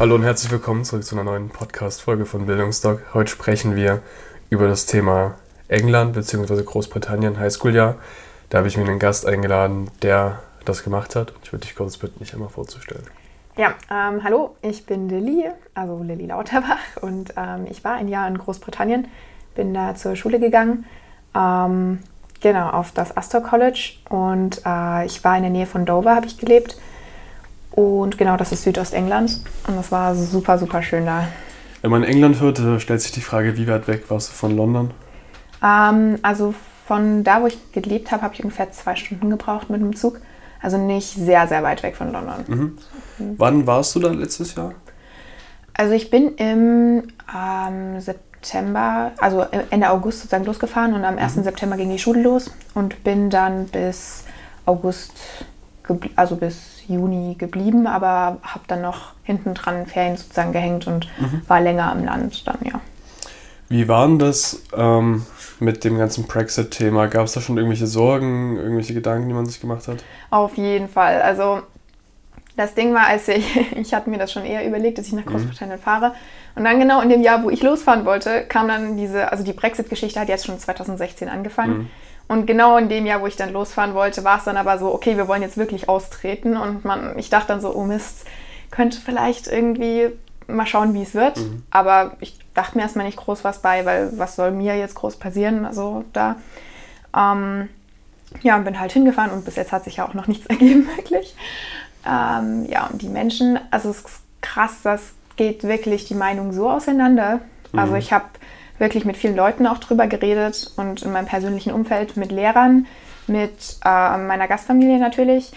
Hallo und herzlich willkommen zurück zu einer neuen Podcast-Folge von Bildungsdoc. Heute sprechen wir über das Thema England bzw. Großbritannien Highschool-Jahr. Da habe ich mir einen Gast eingeladen, der das gemacht hat. Ich würde dich kurz bitten, dich einmal vorzustellen. Ja, ähm, hallo, ich bin Lilly, also Lilly Lauterbach und ähm, ich war ein Jahr in Großbritannien, bin da zur Schule gegangen, ähm, genau, auf das Astor College und äh, ich war in der Nähe von Dover, habe ich gelebt und genau, das ist Südostengland und das war super, super schön da. Wenn man England hört, stellt sich die Frage, wie weit weg warst du von London? Ähm, also von da, wo ich gelebt habe, habe ich ungefähr zwei Stunden gebraucht mit dem Zug. Also nicht sehr, sehr weit weg von London. Mhm. Wann warst du da letztes Jahr? Also ich bin im ähm, September, also Ende August sozusagen losgefahren und am 1. Mhm. September ging die Schule los und bin dann bis August, also bis Juni geblieben, aber habe dann noch hinten dran Ferien sozusagen gehängt und mhm. war länger im Land dann, ja. Wie war denn das ähm, mit dem ganzen Brexit-Thema? Gab es da schon irgendwelche Sorgen, irgendwelche Gedanken, die man sich gemacht hat? Auf jeden Fall. Also das Ding war, als ich, ich hatte mir das schon eher überlegt, dass ich nach mhm. Großbritannien mhm. fahre. Und dann genau in dem Jahr, wo ich losfahren wollte, kam dann diese, also die Brexit-Geschichte hat jetzt schon 2016 angefangen. Mhm. Und genau in dem Jahr, wo ich dann losfahren wollte, war es dann aber so, okay, wir wollen jetzt wirklich austreten. Und man, ich dachte dann so, oh Mist, könnte vielleicht irgendwie mal schauen, wie es wird. Mhm. Aber ich dachte mir erstmal nicht groß was bei, weil was soll mir jetzt groß passieren? Also da. Ähm, ja, bin halt hingefahren und bis jetzt hat sich ja auch noch nichts ergeben, wirklich. Ähm, ja, und die Menschen, also es ist krass, das geht wirklich die Meinung so auseinander. Mhm. Also ich habe wirklich mit vielen Leuten auch drüber geredet und in meinem persönlichen Umfeld mit Lehrern, mit äh, meiner Gastfamilie natürlich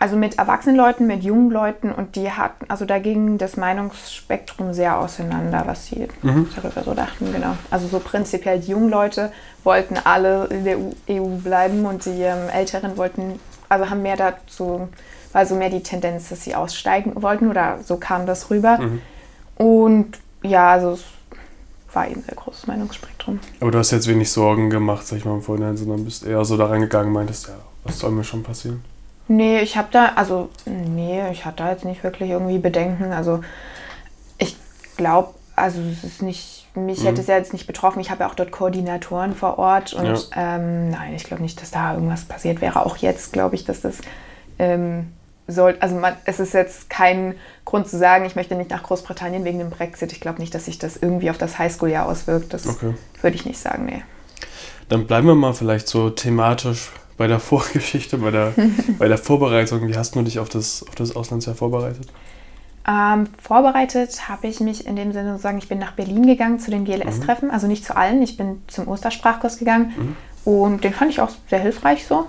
also mit erwachsenen Leuten, mit jungen Leuten und die hatten, also da ging das Meinungsspektrum sehr auseinander, was sie mhm. darüber so dachten, genau. Also so prinzipiell die jungen Leute wollten alle in der EU bleiben und die ähm, Älteren wollten, also haben mehr dazu, war so mehr die Tendenz, dass sie aussteigen wollten oder so kam das rüber. Mhm. Und ja, also es war eben ein sehr großes Meinungsspektrum. Aber du hast jetzt wenig Sorgen gemacht, sag ich mal im Vorhinein, sondern bist eher so da reingegangen, meintest, ja, was soll mir schon passieren? Nee, ich habe da, also, nee, ich hatte da jetzt nicht wirklich irgendwie Bedenken. Also, ich glaube, also, es ist nicht, mich mhm. hätte es ja jetzt nicht betroffen. Ich habe ja auch dort Koordinatoren vor Ort und ja. ähm, nein, ich glaube nicht, dass da irgendwas passiert wäre. Auch jetzt glaube ich, dass das ähm, soll, also man, es ist jetzt kein Grund zu sagen, ich möchte nicht nach Großbritannien wegen dem Brexit. Ich glaube nicht, dass sich das irgendwie auf das Highschool-Jahr auswirkt. Das okay. würde ich nicht sagen, nee. Dann bleiben wir mal vielleicht so thematisch bei der Vorgeschichte, bei der, bei der Vorbereitung. Wie hast du dich auf das, auf das Auslandsjahr vorbereitet? Ähm, vorbereitet habe ich mich in dem Sinne sozusagen, ich bin nach Berlin gegangen zu den GLS-Treffen, mhm. also nicht zu allen, ich bin zum Ostersprachkurs gegangen mhm. und den fand ich auch sehr hilfreich so.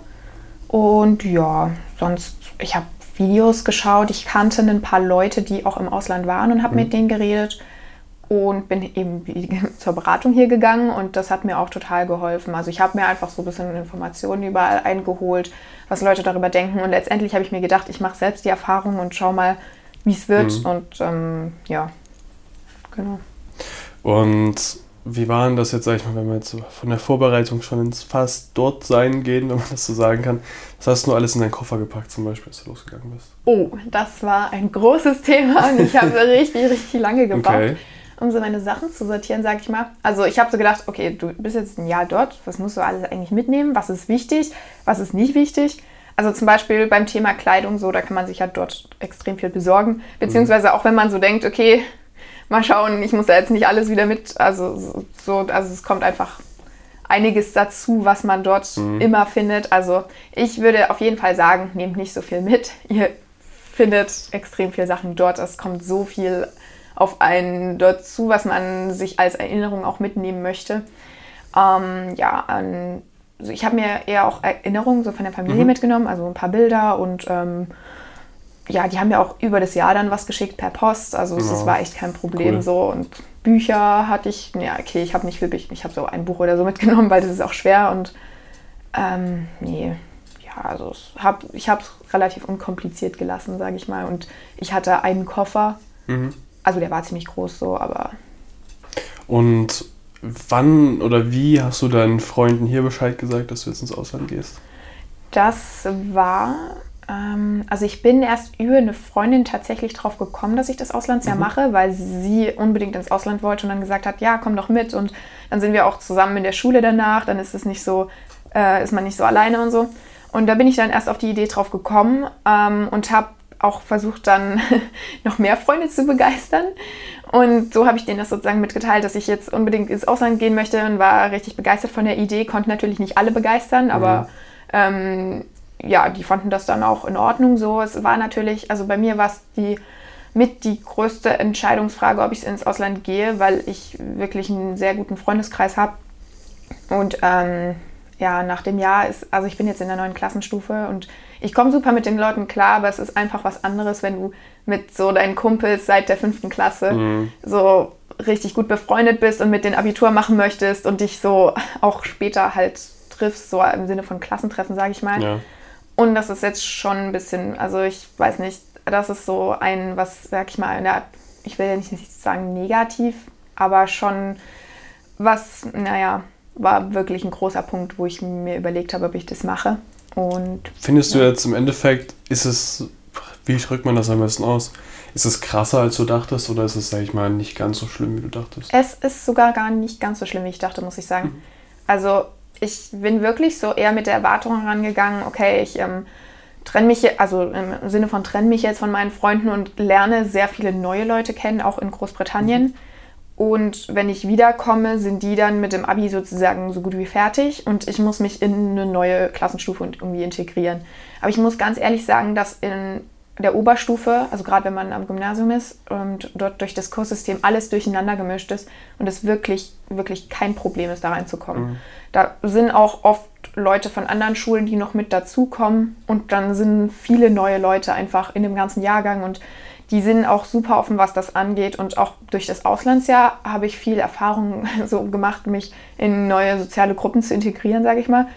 Und ja, sonst, ich habe Videos geschaut, ich kannte ein paar Leute, die auch im Ausland waren und habe mhm. mit denen geredet und bin eben zur Beratung hier gegangen und das hat mir auch total geholfen. Also ich habe mir einfach so ein bisschen Informationen überall eingeholt, was Leute darüber denken und letztendlich habe ich mir gedacht, ich mache selbst die Erfahrung und schau mal, wie es wird mhm. und ähm, ja, genau. Und wie war denn das jetzt, sag ich mal, wenn wir jetzt von der Vorbereitung schon ins fast dort sein gehen, wenn man das so sagen kann? Was hast du alles in deinen Koffer gepackt, zum Beispiel, als du losgegangen bist? Oh, das war ein großes Thema und ich habe richtig, richtig lange gebraucht. Okay um so meine Sachen zu sortieren, sag ich mal. Also ich habe so gedacht, okay, du bist jetzt ein Jahr dort, was musst du alles eigentlich mitnehmen? Was ist wichtig? Was ist nicht wichtig? Also zum Beispiel beim Thema Kleidung, so, da kann man sich ja dort extrem viel besorgen. Beziehungsweise auch wenn man so denkt, okay, mal schauen, ich muss da jetzt nicht alles wieder mit. Also so, also es kommt einfach einiges dazu, was man dort mhm. immer findet. Also ich würde auf jeden Fall sagen, nehmt nicht so viel mit. Ihr findet extrem viele Sachen dort. Es kommt so viel auf einen dazu, was man sich als Erinnerung auch mitnehmen möchte. Ähm, ja, also ich habe mir eher auch Erinnerungen so von der Familie mhm. mitgenommen, also ein paar Bilder und ähm, ja, die haben mir auch über das Jahr dann was geschickt per Post. Also es, das war echt kein Problem cool. so und Bücher hatte ich, ja, okay, ich habe nicht viel, ich habe so ein Buch oder so mitgenommen, weil das ist auch schwer und ähm, nee, ja, also hab, ich habe es relativ unkompliziert gelassen, sage ich mal. Und ich hatte einen Koffer, mhm. also der war ziemlich groß so, aber. Und wann oder wie hast du deinen Freunden hier Bescheid gesagt, dass du jetzt ins Ausland gehst? Das war also ich bin erst über eine Freundin tatsächlich drauf gekommen, dass ich das Auslandsjahr mhm. mache, weil sie unbedingt ins Ausland wollte und dann gesagt hat, ja, komm doch mit. Und dann sind wir auch zusammen in der Schule danach, dann ist es nicht so, äh, ist man nicht so alleine und so. Und da bin ich dann erst auf die Idee drauf gekommen ähm, und habe auch versucht dann noch mehr Freunde zu begeistern. Und so habe ich denen das sozusagen mitgeteilt, dass ich jetzt unbedingt ins Ausland gehen möchte und war richtig begeistert von der Idee, konnte natürlich nicht alle begeistern, aber mhm. ähm, ja, die fanden das dann auch in Ordnung so. Es war natürlich, also bei mir war es die mit die größte Entscheidungsfrage, ob ich ins Ausland gehe, weil ich wirklich einen sehr guten Freundeskreis habe. Und ähm, ja, nach dem Jahr ist, also ich bin jetzt in der neuen Klassenstufe und ich komme super mit den Leuten klar, aber es ist einfach was anderes, wenn du mit so deinen Kumpels seit der fünften Klasse mhm. so richtig gut befreundet bist und mit den Abitur machen möchtest und dich so auch später halt triffst, so im Sinne von Klassentreffen, sage ich mal. Ja. Und das ist jetzt schon ein bisschen, also ich weiß nicht, das ist so ein, was, sag ich mal, der, ich will ja nicht sagen negativ, aber schon was, naja, war wirklich ein großer Punkt, wo ich mir überlegt habe, ob ich das mache. Und, Findest ja. du jetzt im Endeffekt, ist es, wie drückt man das am besten aus? Ist es krasser, als du dachtest, oder ist es, sag ich mal, nicht ganz so schlimm, wie du dachtest? Es ist sogar gar nicht ganz so schlimm, wie ich dachte, muss ich sagen. Mhm. Also ich bin wirklich so eher mit der Erwartung herangegangen, okay, ich ähm, trenne mich, also im Sinne von trenne mich jetzt von meinen Freunden und lerne sehr viele neue Leute kennen, auch in Großbritannien. Und wenn ich wiederkomme, sind die dann mit dem Abi sozusagen so gut wie fertig und ich muss mich in eine neue Klassenstufe irgendwie integrieren. Aber ich muss ganz ehrlich sagen, dass in der Oberstufe, also gerade wenn man am Gymnasium ist und dort durch das Kurssystem alles durcheinander gemischt ist und es wirklich, wirklich kein Problem ist, da reinzukommen. Mhm. Da sind auch oft Leute von anderen Schulen, die noch mit dazukommen und dann sind viele neue Leute einfach in dem ganzen Jahrgang und die sind auch super offen, was das angeht und auch durch das Auslandsjahr habe ich viel Erfahrung so gemacht, mich in neue soziale Gruppen zu integrieren, sage ich mal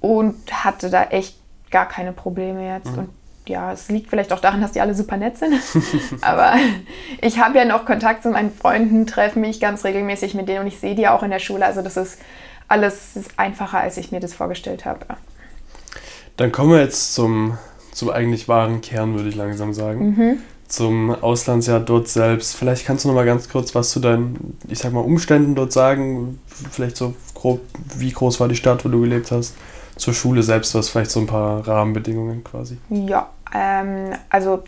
und hatte da echt gar keine Probleme jetzt mhm. und ja, es liegt vielleicht auch daran, dass die alle super nett sind. Aber ich habe ja noch Kontakt zu meinen Freunden, treffe mich ganz regelmäßig mit denen und ich sehe die auch in der Schule. Also das ist alles ist einfacher, als ich mir das vorgestellt habe. Dann kommen wir jetzt zum, zum eigentlich wahren Kern, würde ich langsam sagen. Mhm. Zum Auslandsjahr dort selbst. Vielleicht kannst du noch mal ganz kurz was zu deinen, ich sag mal, Umständen dort sagen. Vielleicht so grob, wie groß war die Stadt, wo du gelebt hast? Zur Schule selbst, was vielleicht so ein paar Rahmenbedingungen quasi. Ja, ähm, also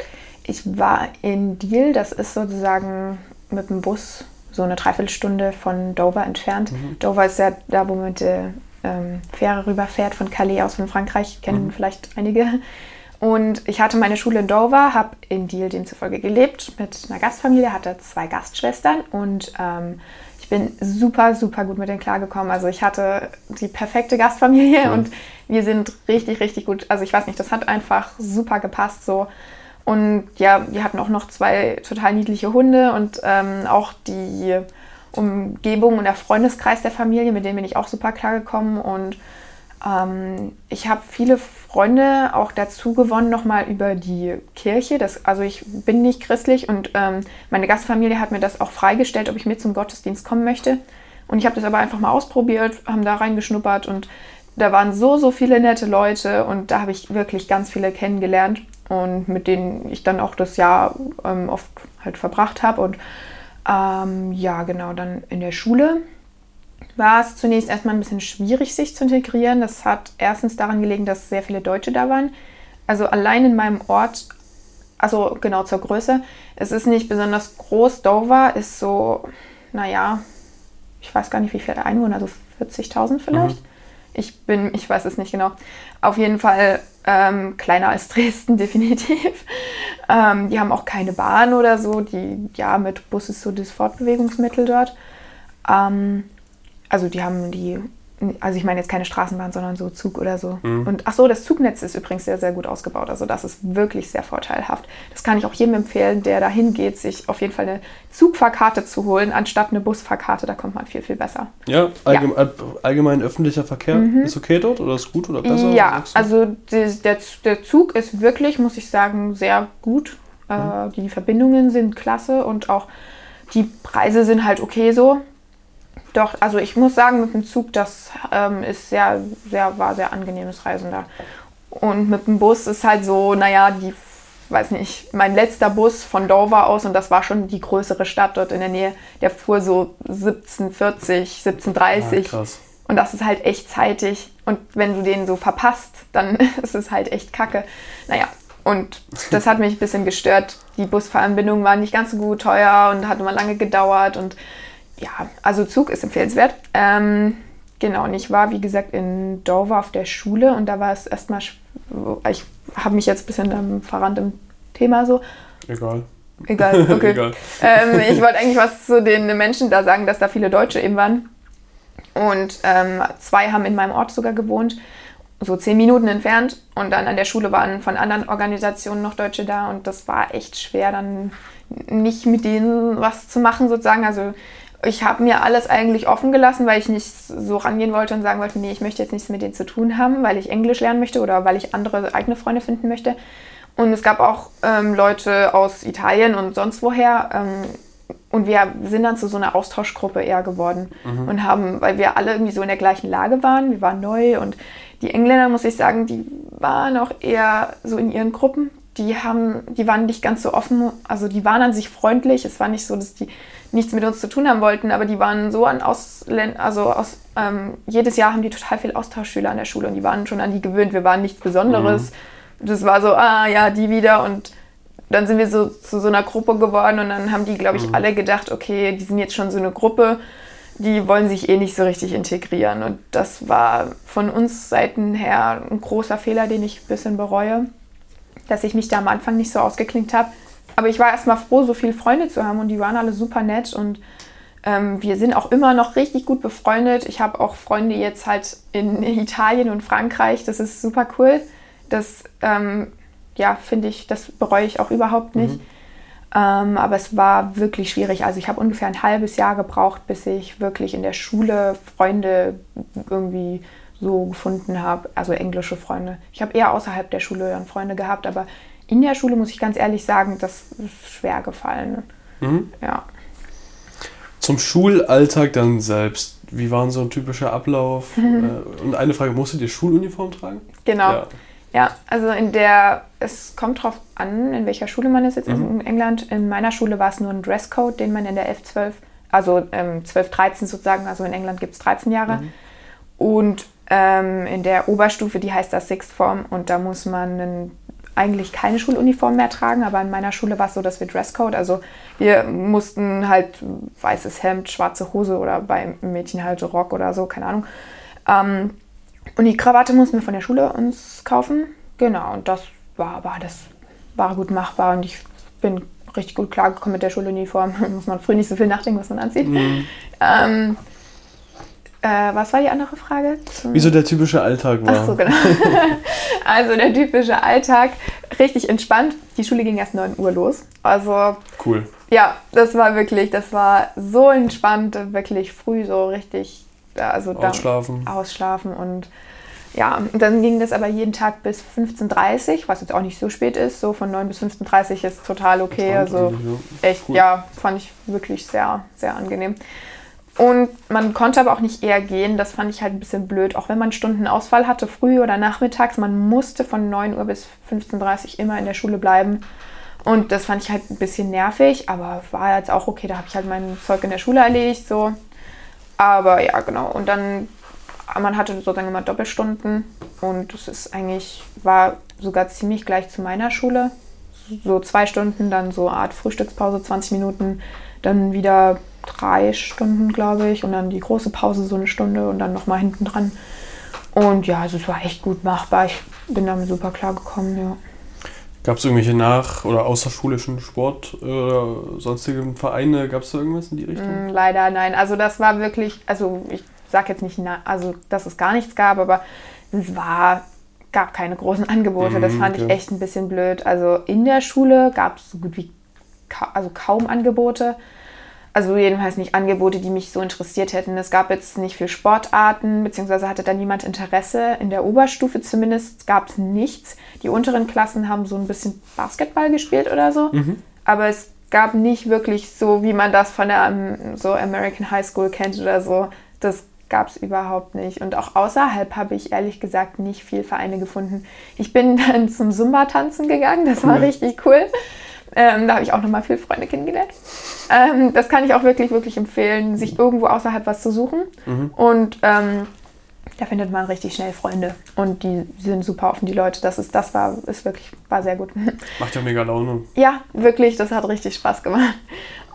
ich war in Deal, das ist sozusagen mit dem Bus so eine Dreiviertelstunde von Dover entfernt. Mhm. Dover ist ja da, wo man mit der ähm, Fähre rüberfährt von Calais aus von Frankreich, kennen mhm. vielleicht einige. Und ich hatte meine Schule in Dover, habe in Deal demzufolge gelebt mit einer Gastfamilie, hatte zwei Gastschwestern und ähm, ich bin super, super gut mit denen klargekommen. Also ich hatte die perfekte Gastfamilie ja. und wir sind richtig, richtig gut. Also ich weiß nicht, das hat einfach super gepasst so. Und ja, wir hatten auch noch zwei total niedliche Hunde und ähm, auch die Umgebung und der Freundeskreis der Familie, mit denen bin ich auch super klargekommen. Und ähm, ich habe viele Freunde auch dazu gewonnen, nochmal über die Kirche. Das, also ich bin nicht christlich und ähm, meine Gastfamilie hat mir das auch freigestellt, ob ich mit zum Gottesdienst kommen möchte. Und ich habe das aber einfach mal ausprobiert, haben da reingeschnuppert und da waren so, so viele nette Leute und da habe ich wirklich ganz viele kennengelernt und mit denen ich dann auch das Jahr ähm, oft halt verbracht habe. Und ähm, ja, genau, dann in der Schule war es zunächst erstmal ein bisschen schwierig, sich zu integrieren. Das hat erstens daran gelegen, dass sehr viele Deutsche da waren. Also allein in meinem Ort, also genau zur Größe, es ist nicht besonders groß. Dover ist so, naja, ich weiß gar nicht, wie viele Einwohner, also 40.000 vielleicht. Mhm. Ich bin, ich weiß es nicht genau. Auf jeden Fall ähm, kleiner als Dresden, definitiv. Ähm, die haben auch keine Bahn oder so. Die, ja, mit Bus ist so das Fortbewegungsmittel dort. Ähm, also die haben die also ich meine jetzt keine Straßenbahn, sondern so Zug oder so. Mhm. Und ach so, das Zugnetz ist übrigens sehr, sehr gut ausgebaut. Also das ist wirklich sehr vorteilhaft. Das kann ich auch jedem empfehlen, der dahin geht, sich auf jeden Fall eine Zugfahrkarte zu holen, anstatt eine Busfahrkarte. Da kommt man viel, viel besser. Ja, allgemein, ja. allgemein öffentlicher Verkehr mhm. ist okay dort oder ist gut oder besser? Ja, also der, der Zug ist wirklich, muss ich sagen, sehr gut. Äh, mhm. die Verbindungen sind klasse und auch die Preise sind halt okay so. Doch, also ich muss sagen, mit dem Zug, das ähm, ist sehr, sehr, war sehr angenehmes Reisen da. Und mit dem Bus ist halt so, naja, die, weiß nicht, mein letzter Bus von Dover aus, und das war schon die größere Stadt dort in der Nähe, der fuhr so 1740, 1730. Ja, krass. Und das ist halt echt zeitig. Und wenn du den so verpasst, dann ist es halt echt kacke. Naja, und das hat mich ein bisschen gestört. Die Busveranbindungen waren nicht ganz so gut, teuer und hat immer lange gedauert. Und ja, also Zug ist empfehlenswert. Ähm, genau, und ich war, wie gesagt, in Dover auf der Schule und da war es erstmal, ich habe mich jetzt ein bisschen ähm, verrannt im Thema so. Egal. Egal, okay. Egal. Ähm, ich wollte eigentlich was zu den Menschen da sagen, dass da viele Deutsche eben waren. Und ähm, zwei haben in meinem Ort sogar gewohnt, so zehn Minuten entfernt. Und dann an der Schule waren von anderen Organisationen noch Deutsche da. Und das war echt schwer, dann nicht mit denen was zu machen, sozusagen. Also ich habe mir alles eigentlich offen gelassen, weil ich nicht so rangehen wollte und sagen wollte, nee, ich möchte jetzt nichts mit denen zu tun haben, weil ich Englisch lernen möchte oder weil ich andere eigene Freunde finden möchte. Und es gab auch ähm, Leute aus Italien und sonst woher. Ähm, und wir sind dann zu so einer Austauschgruppe eher geworden mhm. und haben, weil wir alle irgendwie so in der gleichen Lage waren, wir waren neu und die Engländer, muss ich sagen, die waren auch eher so in ihren Gruppen. Die haben, die waren nicht ganz so offen, also die waren an sich freundlich. Es war nicht so, dass die nichts mit uns zu tun haben wollten, aber die waren so an Ausländern, also aus, ähm, jedes Jahr haben die total viele Austauschschüler an der Schule und die waren schon an die gewöhnt. Wir waren nichts Besonderes. Mhm. Das war so, ah ja, die wieder und dann sind wir so zu so einer Gruppe geworden und dann haben die, glaube ich, mhm. alle gedacht, okay, die sind jetzt schon so eine Gruppe, die wollen sich eh nicht so richtig integrieren. Und das war von uns Seiten her ein großer Fehler, den ich ein bisschen bereue, dass ich mich da am Anfang nicht so ausgeklinkt habe. Aber ich war erstmal froh, so viele Freunde zu haben und die waren alle super nett und ähm, wir sind auch immer noch richtig gut befreundet. Ich habe auch Freunde jetzt halt in Italien und Frankreich. Das ist super cool. Das, ähm, ja, finde ich, das bereue ich auch überhaupt nicht. Mhm. Ähm, aber es war wirklich schwierig. Also ich habe ungefähr ein halbes Jahr gebraucht, bis ich wirklich in der Schule Freunde irgendwie so gefunden habe, also englische Freunde. Ich habe eher außerhalb der Schule dann Freunde gehabt, aber in der Schule, muss ich ganz ehrlich sagen, das ist schwer gefallen. Mhm. Ja. Zum Schulalltag dann selbst. Wie war so ein typischer Ablauf? Mhm. Und eine Frage, musstet ihr Schuluniform tragen? Genau. Ja. ja. also in der, es kommt drauf an, in welcher Schule man ist jetzt mhm. in England. In meiner Schule war es nur ein Dresscode, den man in der 11, 12, also ähm, 12, 13 sozusagen, also in England gibt es 13 Jahre. Mhm. Und ähm, in der Oberstufe, die heißt das Sixth Form, und da muss man einen eigentlich keine Schuluniform mehr tragen, aber in meiner Schule war es so, dass wir Dresscode, also wir mussten halt weißes Hemd, schwarze Hose oder bei Mädchen halt Rock oder so, keine Ahnung. Ähm, und die Krawatte mussten wir von der Schule uns kaufen. Genau, und das war aber das war gut machbar und ich bin richtig gut klargekommen mit der Schuluniform. Da muss man früh nicht so viel nachdenken, was man anzieht. Mhm. Ähm, äh, was war die andere Frage? Zum Wieso der typische Alltag war. Ach so, genau. also der typische Alltag, richtig entspannt. Die Schule ging erst 9 Uhr los. Also. Cool. Ja, das war wirklich, das war so entspannt, wirklich früh so richtig. Also ausschlafen. ausschlafen und ja, dann ging das aber jeden Tag bis 15.30 Uhr, was jetzt auch nicht so spät ist. So von 9 bis 15.30 Uhr ist total okay. Also echt, cool. ja, fand ich wirklich sehr, sehr angenehm. Und man konnte aber auch nicht eher gehen. Das fand ich halt ein bisschen blöd. Auch wenn man Stundenausfall hatte, früh oder nachmittags, man musste von 9 Uhr bis 15.30 Uhr immer in der Schule bleiben. Und das fand ich halt ein bisschen nervig, aber war jetzt auch okay. Da habe ich halt mein Zeug in der Schule erledigt, so. Aber ja, genau. Und dann, man hatte sozusagen immer Doppelstunden. Und das ist eigentlich, war sogar ziemlich gleich zu meiner Schule. So zwei Stunden, dann so Art Frühstückspause, 20 Minuten, dann wieder drei Stunden, glaube ich, und dann die große Pause so eine Stunde und dann nochmal hinten dran. Und ja, also es war echt gut machbar. Ich bin damit super klar gekommen, ja. Gab es irgendwelche nach- oder außerschulischen Sport- oder sonstigen Vereine? Gab es da irgendwas in die Richtung? Mm, leider nein. Also das war wirklich, also ich sage jetzt nicht, also dass es gar nichts gab, aber es war, gab keine großen Angebote. Das Mhm, fand ich okay. echt ein bisschen blöd. Also in der Schule gab es so gut wie ka also kaum Angebote. Also jedenfalls nicht Angebote, die mich so interessiert hätten. Es gab jetzt nicht viel Sportarten, beziehungsweise hatte da niemand Interesse. In der Oberstufe zumindest gab es nichts. Die unteren Klassen haben so ein bisschen Basketball gespielt oder so. Aber es gab nicht wirklich so, wie man das von der ähm, so American High School kennt oder so. Das gab es überhaupt nicht. Und auch außerhalb habe ich ehrlich gesagt nicht viel Vereine gefunden. Ich bin dann zum Zumba-Tanzen gegangen. Das war richtig cool. Ähm, da habe ich auch nochmal viele Freunde kennengelernt. Ähm, das kann ich auch wirklich, wirklich empfehlen, sich irgendwo außerhalb was zu suchen. Und ähm, da findet man richtig schnell Freunde. Und die sind super offen, die Leute. Das ist, das war, ist wirklich, war sehr gut. Macht ja mega Laune. Ja, wirklich, das hat richtig Spaß gemacht.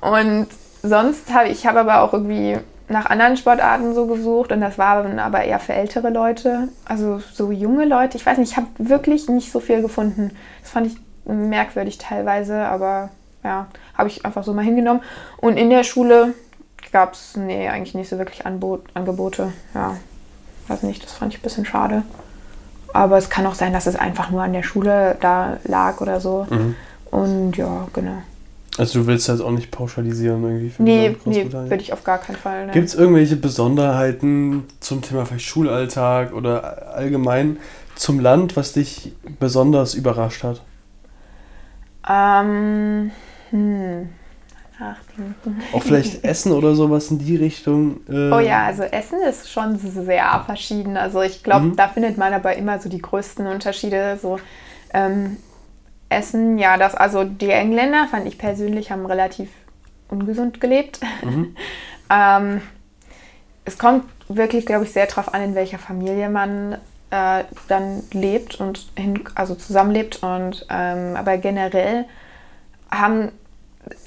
Und sonst habe ich habe aber auch irgendwie nach anderen Sportarten so gesucht und das war aber eher für ältere Leute, also so junge Leute. Ich weiß nicht, ich habe wirklich nicht so viel gefunden. Das fand ich merkwürdig teilweise, aber ja, habe ich einfach so mal hingenommen. Und in der Schule gab es, nee, eigentlich nicht so wirklich Anbot, Angebote. Ja, weiß nicht, das fand ich ein bisschen schade. Aber es kann auch sein, dass es einfach nur an der Schule da lag oder so. Und ja, genau. Also du willst jetzt auch nicht pauschalisieren irgendwie für Nee, nee, würde ich auf gar keinen Fall. Ne. Gibt es irgendwelche Besonderheiten zum Thema vielleicht Schulalltag oder allgemein zum Land, was dich besonders überrascht hat? Ähm, hm, nachdenken. Auch vielleicht Essen oder sowas in die Richtung? äh, Oh ja, also Essen ist schon sehr verschieden. Also ich glaube, Mhm. da findet man aber immer so die größten Unterschiede. So ähm, Essen, ja, das, also die Engländer fand ich persönlich haben relativ ungesund gelebt. ähm, es kommt wirklich, glaube ich, sehr darauf an, in welcher Familie man äh, dann lebt und hin, also zusammenlebt. Und ähm, aber generell haben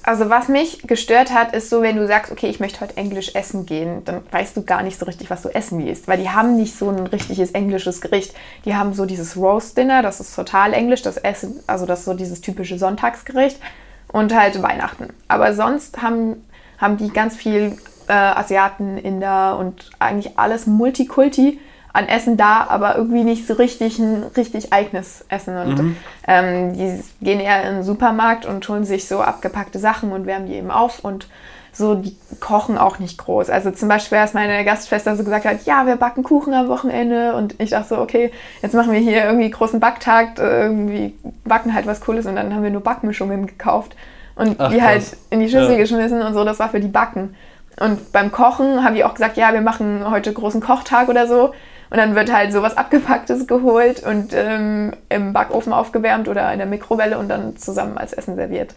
also was mich gestört hat, ist so, wenn du sagst, okay, ich möchte heute Englisch essen gehen, dann weißt du gar nicht so richtig, was du essen gehst, weil die haben nicht so ein richtiges englisches Gericht. Die haben so dieses Roast Dinner, das ist total englisch, das Essen, also das ist so dieses typische Sonntagsgericht und halt Weihnachten. Aber sonst haben, haben die ganz viel äh, Asiaten, Inder und eigentlich alles Multikulti an Essen da, aber irgendwie nicht so richtig ein richtig eigenes Essen. Und ähm, die gehen eher in den Supermarkt und holen sich so abgepackte Sachen und wärmen die eben auf und so, die kochen auch nicht groß. Also zum Beispiel, als meine Gastschwester so gesagt hat, ja, wir backen Kuchen am Wochenende und ich dachte so, okay, jetzt machen wir hier irgendwie großen Backtag, äh, irgendwie backen halt was Cooles und dann haben wir nur Backmischungen gekauft und Ach, die halt krass. in die Schüssel Ja. geschmissen und so, das war für die Backen. Und beim Kochen haben die auch gesagt, ja, wir machen heute großen Kochtag oder so. Und dann wird halt sowas Abgepacktes geholt und ähm, im Backofen aufgewärmt oder in der Mikrowelle und dann zusammen als Essen serviert.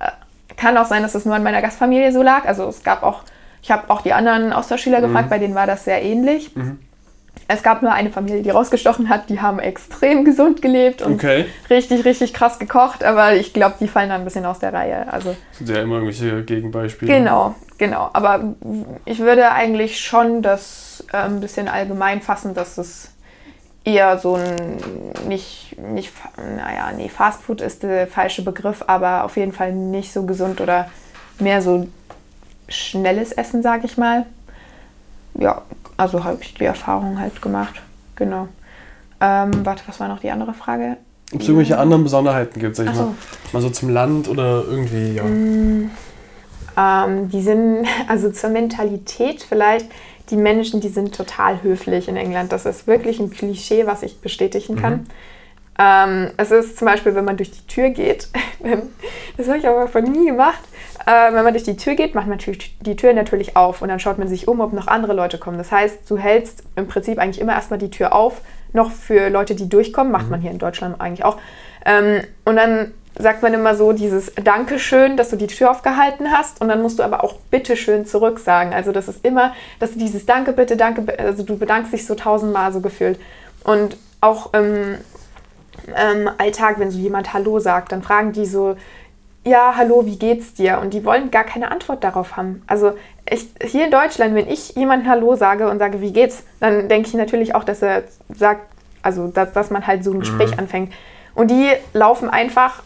Äh, kann auch sein, dass es nur an meiner Gastfamilie so lag. Also es gab auch, ich habe auch die anderen Austauschschüler gefragt, bei denen war das sehr ähnlich. Es gab nur eine Familie, die rausgestochen hat, die haben extrem gesund gelebt und Okay. richtig, richtig krass gekocht, aber ich glaube, die fallen da ein bisschen aus der Reihe. Also Sind ja immer irgendwelche Gegenbeispiele. Genau, genau. Aber ich würde eigentlich schon das äh, ein bisschen allgemein fassen, dass es eher so ein, nicht, nicht, naja, nee, Fastfood ist der falsche Begriff, aber auf jeden Fall nicht so gesund oder mehr so schnelles Essen, sage ich mal. Ja, also habe ich die Erfahrung halt gemacht. Genau. Ähm, warte, was war noch die andere Frage? Ob es irgendwelche anderen Besonderheiten gibt, sag ich so. mal. Mal so zum Land oder irgendwie, ja. Ähm, die sind, also zur Mentalität vielleicht, die Menschen, die sind total höflich in England. Das ist wirklich ein Klischee, was ich bestätigen kann. Ähm, es ist zum Beispiel, wenn man durch die Tür geht, das habe ich aber von nie gemacht, äh, wenn man durch die Tür geht, macht man natürlich die Tür natürlich auf und dann schaut man sich um, ob noch andere Leute kommen. Das heißt, du hältst im Prinzip eigentlich immer erstmal die Tür auf, noch für Leute, die durchkommen, macht man hier in Deutschland eigentlich auch. Ähm, und dann sagt man immer so dieses Dankeschön, dass du die Tür aufgehalten hast und dann musst du aber auch Bitteschön zurück sagen. Also das ist immer, dass du dieses Danke, bitte, danke, also du bedankst dich so tausendmal so gefühlt. Und auch im ähm, Alltag, wenn so jemand Hallo sagt, dann fragen die so, ja, hallo, wie geht's dir? Und die wollen gar keine Antwort darauf haben. Also ich, hier in Deutschland, wenn ich jemandem Hallo sage und sage, wie geht's, dann denke ich natürlich auch, dass er sagt, also dass, dass man halt so ein Gespräch anfängt. Und die laufen einfach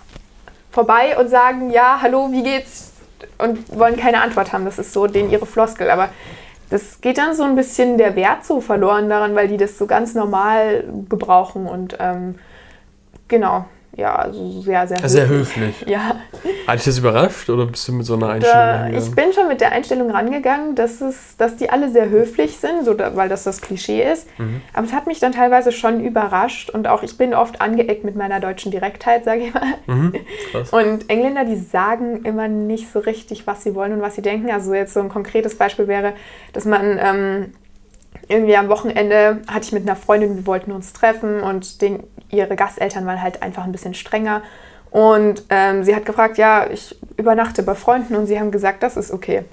vorbei und sagen, ja, hallo, wie geht's? Und wollen keine Antwort haben. Das ist so denen ihre Floskel. Aber das geht dann so ein bisschen der Wert so verloren daran, weil die das so ganz normal gebrauchen und ähm, genau ja, also sehr, sehr höflich. Sehr höflich. Ja. Hat dich das überrascht oder bist du mit so einer Einstellung da, rangegangen? Ich bin schon mit der Einstellung rangegangen, dass, es, dass die alle sehr höflich sind, so da, weil das das Klischee ist. Mhm. Aber es hat mich dann teilweise schon überrascht und auch ich bin oft angeeckt mit meiner deutschen Direktheit, sage ich mal. Mhm. Und Engländer, die sagen immer nicht so richtig, was sie wollen und was sie denken. Also jetzt so ein konkretes Beispiel wäre, dass man... Ähm, irgendwie am Wochenende hatte ich mit einer Freundin, wir wollten uns treffen und den, ihre Gasteltern waren halt einfach ein bisschen strenger. Und ähm, sie hat gefragt, ja, ich übernachte bei Freunden und sie haben gesagt, das ist okay.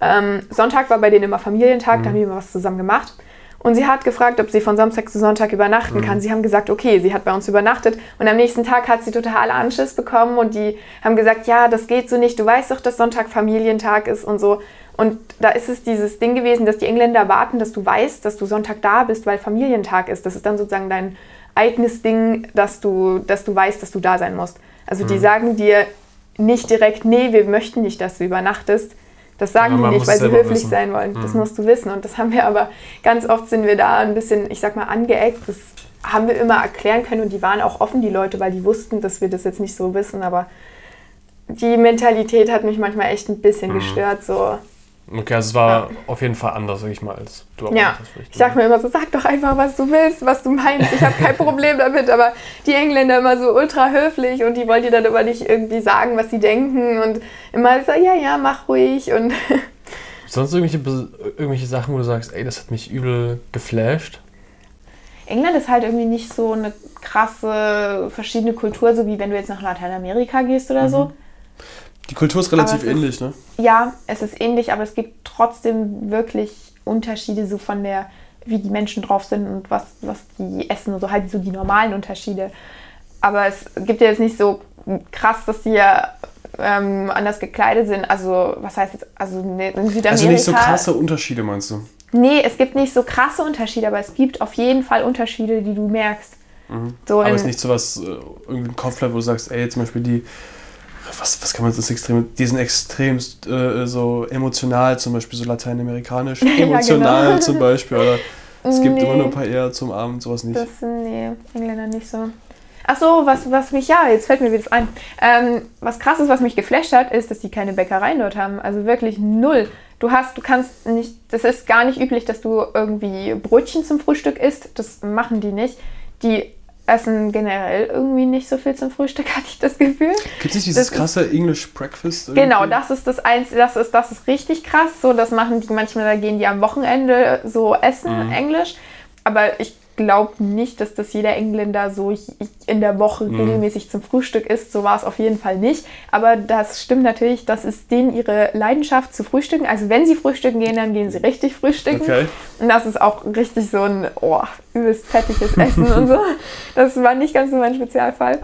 Ähm, Sonntag war bei denen immer Familientag, mhm. da haben die immer was zusammen gemacht. Und sie hat gefragt, ob sie von Samstag zu Sonntag übernachten mhm. kann. Sie haben gesagt, okay, sie hat bei uns übernachtet. Und am nächsten Tag hat sie total Anschiss bekommen und die haben gesagt, ja, das geht so nicht. Du weißt doch, dass Sonntag Familientag ist und so. Und da ist es dieses Ding gewesen, dass die Engländer warten, dass du weißt, dass du Sonntag da bist, weil Familientag ist. Das ist dann sozusagen dein eigenes Ding, dass du, dass du weißt, dass du da sein musst. Also mhm. die sagen dir nicht direkt, nee, wir möchten nicht, dass du übernachtest. Das sagen ja, die nicht, weil sie höflich wissen. sein wollen. Mhm. Das musst du wissen. Und das haben wir aber, ganz oft sind wir da ein bisschen, ich sag mal, angeeckt. Das haben wir immer erklären können und die waren auch offen, die Leute, weil die wussten, dass wir das jetzt nicht so wissen. Aber die Mentalität hat mich manchmal echt ein bisschen mhm. gestört. So, Okay, also es war ja. auf jeden Fall anders, sag ich mal, als du Ja, ich sag mir immer so, sag doch einfach, was du willst, was du meinst. Ich habe kein Problem damit, aber die Engländer immer so ultra höflich und die wollen dir dann aber nicht irgendwie sagen, was sie denken und immer so, ja, ja, mach ruhig und... Sonst irgendwelche, irgendwelche Sachen, wo du sagst, ey, das hat mich übel geflasht? England ist halt irgendwie nicht so eine krasse verschiedene Kultur, so wie wenn du jetzt nach Lateinamerika gehst oder mhm. so. Die Kultur ist relativ ähnlich, ist, ne? Ja, es ist ähnlich, aber es gibt trotzdem wirklich Unterschiede so von der, wie die Menschen drauf sind und was, was die essen und so halt so die normalen Unterschiede. Aber es gibt ja jetzt nicht so krass, dass die ja ähm, anders gekleidet sind. Also, was heißt jetzt, also in Südamerika. Also nicht so krasse Unterschiede, meinst du? Nee, es gibt nicht so krasse Unterschiede, aber es gibt auf jeden Fall Unterschiede, die du merkst. Mhm. So aber es ist nicht so was, äh, irgendwie ein Kopfleib, wo du sagst, ey, zum Beispiel die was, was kann man das extrem, die sind extrem äh, so emotional, zum Beispiel so lateinamerikanisch, emotional ja, genau. zum Beispiel, oder es gibt nee, immer nur ein paar eher zum Abend, sowas nicht. Das, nee, Engländer nicht so. Ach so, was, was mich, ja, jetzt fällt mir wieder ein. Ähm, was krass ist, was mich geflasht hat, ist, dass die keine Bäckereien dort haben. Also wirklich null. Du hast, du kannst nicht, das ist gar nicht üblich, dass du irgendwie Brötchen zum Frühstück isst. Das machen die nicht. Die essen generell irgendwie nicht so viel zum Frühstück, hatte ich das Gefühl. Gibt es dieses das krasse ist, English Breakfast? Irgendwie? Genau, das ist das eins, das ist, das ist richtig krass. So, das machen die manchmal, da gehen die am Wochenende so essen, mhm. Englisch. Aber ich glaube nicht, dass das jeder Engländer so in der Woche mhm. regelmäßig zum Frühstück isst. So war es auf jeden Fall nicht. Aber das stimmt natürlich, das ist denen ihre Leidenschaft zu frühstücken. Also wenn sie frühstücken gehen, dann gehen sie richtig frühstücken. Okay. Und das ist auch richtig so ein oh, übelst fettiges Essen und so. Das war nicht ganz so mein Spezialfall.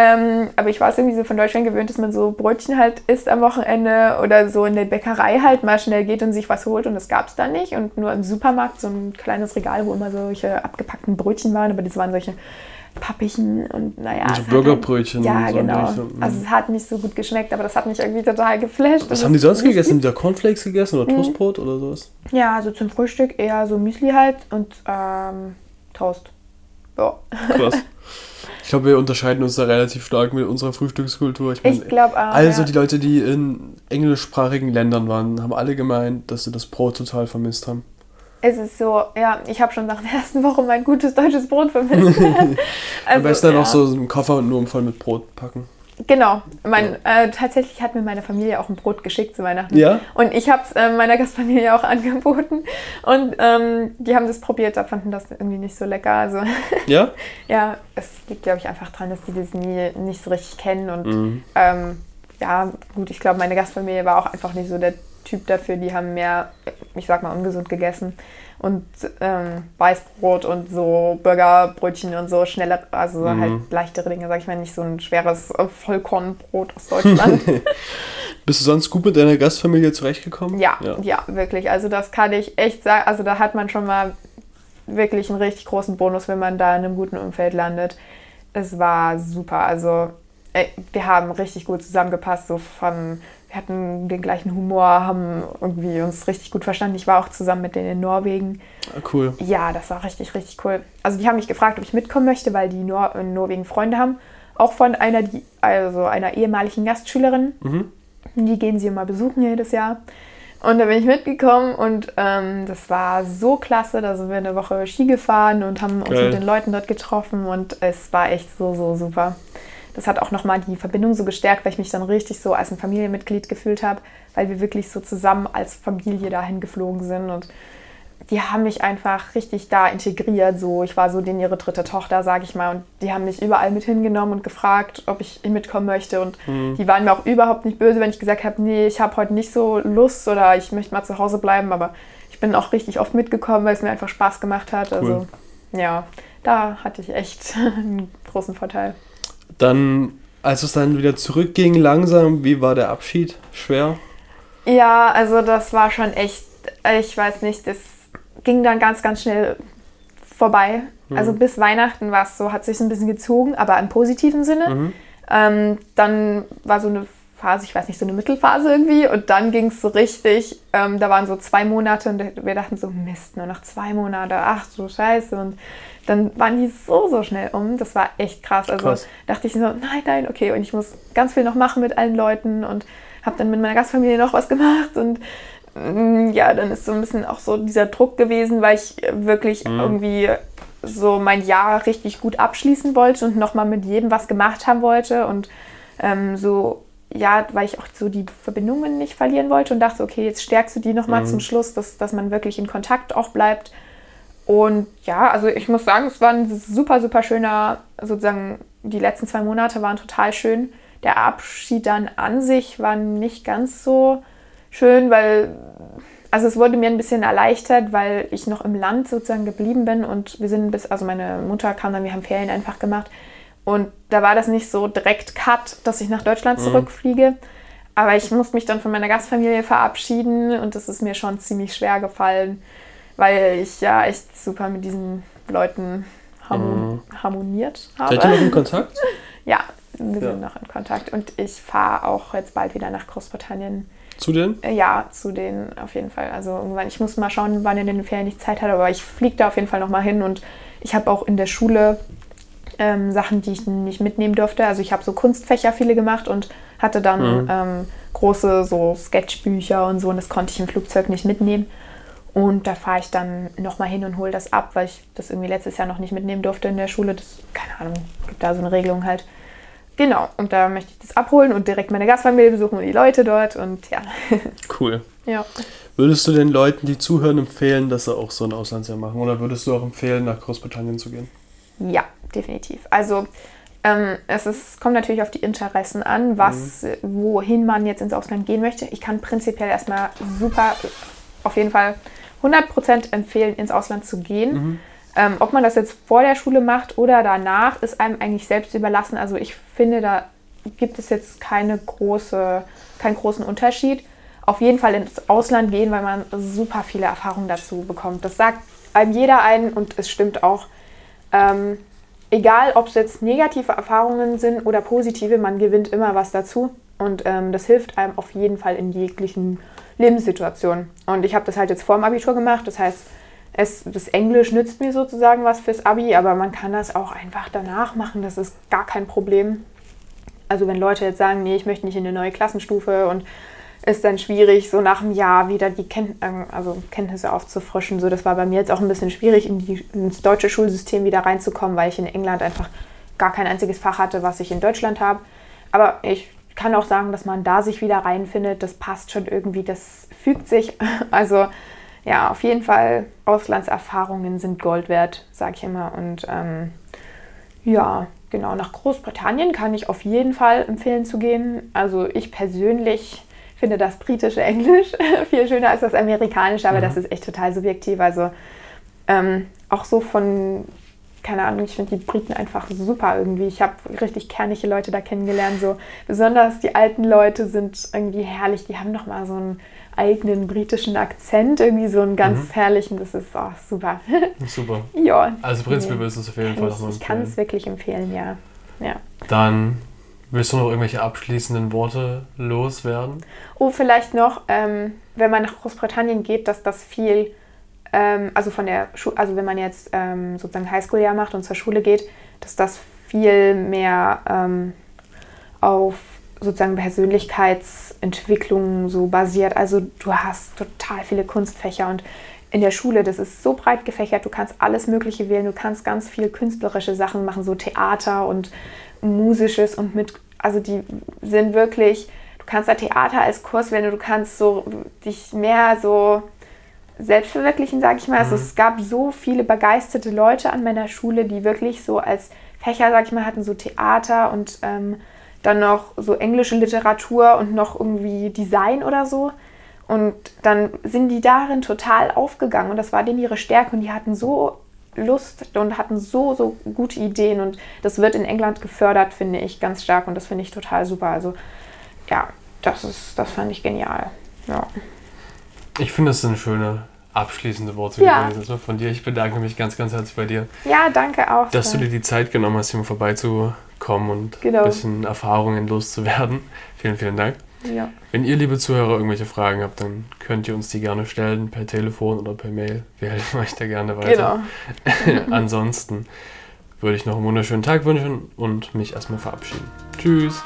Ähm, aber ich war es irgendwie so von Deutschland gewöhnt, dass man so Brötchen halt isst am Wochenende oder so in der Bäckerei halt mal schnell geht und sich was holt und das gab es da nicht. Und nur im Supermarkt so ein kleines Regal, wo immer solche abgepackten Brötchen waren, aber das waren solche pappigen und naja. Also Burgerbrötchen. Halt, ja, genau. So, also es hat nicht so gut geschmeckt, aber das hat mich irgendwie total geflasht. Was haben die sonst gegessen? Haben die da Cornflakes gegessen oder mhm. Toastbrot oder sowas? Ja, also zum Frühstück eher so Müsli halt und ähm, Toast. Ja. Krass. Ich glaube, wir unterscheiden uns da relativ stark mit unserer Frühstückskultur. Ich, mein, ich glaube auch. Also ja. die Leute, die in englischsprachigen Ländern waren, haben alle gemeint, dass sie das Brot total vermisst haben. Es ist so, ja, ich habe schon nach der ersten Woche mein gutes deutsches Brot vermisst. also, Am besten dann ja. auch so einen Koffer nur voll mit Brot packen. Genau. Mein, ja. äh, tatsächlich hat mir meine Familie auch ein Brot geschickt zu Weihnachten. Ja. Und ich habe es äh, meiner Gastfamilie auch angeboten. Und ähm, die haben das probiert, da fanden das irgendwie nicht so lecker. Also, ja? ja, es liegt, glaube ich, einfach dran, dass die das nie nicht so richtig kennen. Und mhm. ähm, ja, gut, ich glaube, meine Gastfamilie war auch einfach nicht so der Typ dafür. Die haben mehr, ich sag mal, ungesund gegessen und ähm, Weißbrot und so Burgerbrötchen und so schnelle, also mhm. halt leichtere Dinge, sag ich mal, nicht so ein schweres äh, Vollkornbrot aus Deutschland. Bist du sonst gut mit deiner Gastfamilie zurechtgekommen? Ja, ja, ja, wirklich. Also das kann ich echt sagen. Also da hat man schon mal wirklich einen richtig großen Bonus, wenn man da in einem guten Umfeld landet. Es war super. Also wir haben richtig gut zusammengepasst, so von wir hatten den gleichen Humor, haben irgendwie uns richtig gut verstanden. Ich war auch zusammen mit denen in Norwegen. Ah, cool. Ja, das war richtig, richtig cool. Also die haben mich gefragt, ob ich mitkommen möchte, weil die Nor in Norwegen Freunde haben. Auch von einer, die, also einer ehemaligen Gastschülerin. Mhm. Die gehen sie immer besuchen jedes Jahr. Und da bin ich mitgekommen und ähm, das war so klasse. Da sind wir eine Woche Ski gefahren und haben uns Geil. mit den Leuten dort getroffen und es war echt so, so super. Das hat auch nochmal die Verbindung so gestärkt, weil ich mich dann richtig so als ein Familienmitglied gefühlt habe, weil wir wirklich so zusammen als Familie dahin geflogen sind und die haben mich einfach richtig da integriert. So, ich war so denen ihre dritte Tochter, sage ich mal. Und die haben mich überall mit hingenommen und gefragt, ob ich mitkommen möchte. Und die waren mir auch überhaupt nicht böse, wenn ich gesagt habe, nee, ich habe heute nicht so Lust oder ich möchte mal zu Hause bleiben. Aber ich bin auch richtig oft mitgekommen, weil es mir einfach Spaß gemacht hat. Also ja, da hatte ich echt einen großen Vorteil. Dann, als es dann wieder zurückging, langsam, wie war der Abschied? Schwer? Ja, also das war schon echt, ich weiß nicht, das ging dann ganz, ganz schnell vorbei. Also bis Weihnachten war es so, hat sich ein bisschen gezogen, aber im positiven Sinne. Ähm, dann war so eine Phase, ich weiß nicht, so eine Mittelphase irgendwie. Und dann ging es so richtig, ähm, da waren so zwei Monate und wir dachten so, Mist, nur noch zwei Monate, ach du Scheiße. Und dann waren die so, so schnell um, das war echt krass. Also Krass. dachte ich so, nein, nein, okay. Und ich muss ganz viel noch machen mit allen Leuten und habe dann mit meiner Gastfamilie noch was gemacht. Und mm, ja, dann ist so ein bisschen auch so dieser Druck gewesen, weil ich wirklich irgendwie so mein Jahr richtig gut abschließen wollte und nochmal mit jedem was gemacht haben wollte. Und ähm, so, ja, weil ich auch so die Verbindungen nicht verlieren wollte und dachte, okay, jetzt stärkst du die nochmal zum Schluss, dass, dass man wirklich in Kontakt auch bleibt. Und ja, also ich muss sagen, es war ein super, super schöner, sozusagen, die letzten zwei Monate waren total schön. Der Abschied dann an sich war nicht ganz so schön, weil, also es wurde mir ein bisschen erleichtert, weil ich noch im Land sozusagen geblieben bin und wir sind bis, also meine Mutter kam dann, wir haben Ferien einfach gemacht und da war das nicht so direkt Cut, dass ich nach Deutschland zurückfliege. Aber ich musste mich dann von meiner Gastfamilie verabschieden und das ist mir schon ziemlich schwer gefallen, weil ich ja echt super mit diesen Leuten harmon harmoniert habe. Seid ihr noch in Kontakt? Ja, wir Ja. sind noch in Kontakt und ich fahre auch jetzt bald wieder nach Großbritannien. Zu denen? Äh, Ja, zu denen auf jeden Fall. Also irgendwann, ich muss mal schauen, wann in den Ferien ich Zeit hatte, aber ich fliege da auf jeden Fall nochmal hin und ich habe auch in der Schule ähm, Sachen, die ich nicht mitnehmen durfte. Also ich habe so Kunstfächer viele gemacht und hatte dann ähm, große so Sketchbücher und so und das konnte ich im Flugzeug nicht mitnehmen. Und da fahre ich dann nochmal hin und hole das ab, weil ich das irgendwie letztes Jahr noch nicht mitnehmen durfte in der Schule. Das, keine Ahnung, gibt da so eine Regelung halt. Genau, und da möchte ich das abholen und direkt meine Gastfamilie besuchen und die Leute dort und ja. Cool. ja. Würdest du den Leuten, die zuhören, empfehlen, dass sie auch so ein Auslandsjahr machen? Oder würdest du auch empfehlen, nach Großbritannien zu gehen? Ja, definitiv. Also ähm, es ist, kommt natürlich auf die Interessen an, was, äh, wohin man jetzt ins Ausland gehen möchte. Ich kann prinzipiell erstmal super, auf jeden Fall 100% empfehlen, ins Ausland zu gehen. Ähm, ob man das jetzt vor der Schule macht oder danach, ist einem eigentlich selbst überlassen. Also ich finde, da gibt es jetzt keine große, keinen großen Unterschied. Auf jeden Fall ins Ausland gehen, weil man super viele Erfahrungen dazu bekommt. Das sagt einem jeder ein und es stimmt auch. Ähm, egal, ob es jetzt negative Erfahrungen sind oder positive, man gewinnt immer was dazu. Und ähm, das hilft einem auf jeden Fall in jeglichen Lebenssituationen. Und ich habe das halt jetzt vor dem Abitur gemacht. Das heißt, es, das Englisch nützt mir sozusagen was fürs Abi, aber man kann das auch einfach danach machen. Das ist gar kein Problem. Also wenn Leute jetzt sagen, nee, ich möchte nicht in eine neue Klassenstufe und ist dann schwierig, so nach einem Jahr wieder die Ken ähm, also Kenntnisse aufzufrischen. So, das war bei mir jetzt auch ein bisschen schwierig, in die, ins deutsche Schulsystem wieder reinzukommen, weil ich in England einfach gar kein einziges Fach hatte, was ich in Deutschland habe. Aber ich kann auch sagen, dass man da sich wieder reinfindet. Das passt schon irgendwie, das fügt sich. Also ja, auf jeden Fall, Auslandserfahrungen sind Gold wert, sage ich immer. Und ähm, ja, genau, nach Großbritannien kann ich auf jeden Fall empfehlen zu gehen. Also ich persönlich finde das britische Englisch viel schöner als das amerikanische, aber das ist echt total subjektiv. Also ähm, auch so von, keine Ahnung, ich finde die Briten einfach super irgendwie. Ich habe richtig kernige Leute da kennengelernt. So besonders die alten Leute sind irgendwie herrlich. Die haben noch mal so einen eigenen britischen Akzent, irgendwie so einen ganz herrlichen. Das ist oh, super. Super. ja. Also prinzipiell Nee. würdest du es auf jeden Fall ich, nochmal ich kann es empfehlen. wirklich empfehlen, ja. Ja. Dann Willst du noch irgendwelche abschließenden Worte loswerden? Oh, vielleicht noch, ähm, wenn man nach Großbritannien geht, dass das viel, ähm, also von der Schule, also wenn man jetzt ähm, sozusagen Highschool-Jahr macht und zur Schule geht, dass das viel mehr ähm, auf sozusagen Persönlichkeitsentwicklung so basiert. Also du hast total viele Kunstfächer und in der Schule, das ist so breit gefächert, du kannst alles Mögliche wählen, du kannst ganz viel künstlerische Sachen machen, so Theater und musisches und mit, also die sind wirklich, du kannst da Theater als Kurs wählen, du kannst so dich mehr so selbst verwirklichen, sage ich mal. Also mhm. Es gab so viele begeisterte Leute an meiner Schule, die wirklich so als Fächer, sage ich mal, hatten so Theater und ähm, dann noch so englische Literatur und noch irgendwie Design oder so. Und dann sind die darin total aufgegangen und das war denen ihre Stärke und die hatten so Lust und hatten so, so gute Ideen und das wird in England gefördert, finde ich, ganz stark und das finde ich total super. Also ja, das ist, das fand ich genial. Ja. Ich finde, das sind schöne abschließende Worte ja. gewesen also von dir. Ich bedanke mich ganz, ganz herzlich bei dir. Ja, danke auch. Dass du dir die Zeit genommen hast, hier mal vorbeizukommen und genau. ein bisschen Erfahrungen loszuwerden. Vielen, vielen Dank. Ja. Wenn ihr, liebe Zuhörer, irgendwelche Fragen habt, dann könnt ihr uns die gerne stellen, per Telefon oder per Mail. Wir helfen euch da gerne weiter. Genau. Ansonsten würde ich noch einen wunderschönen Tag wünschen und mich erstmal verabschieden. Tschüss.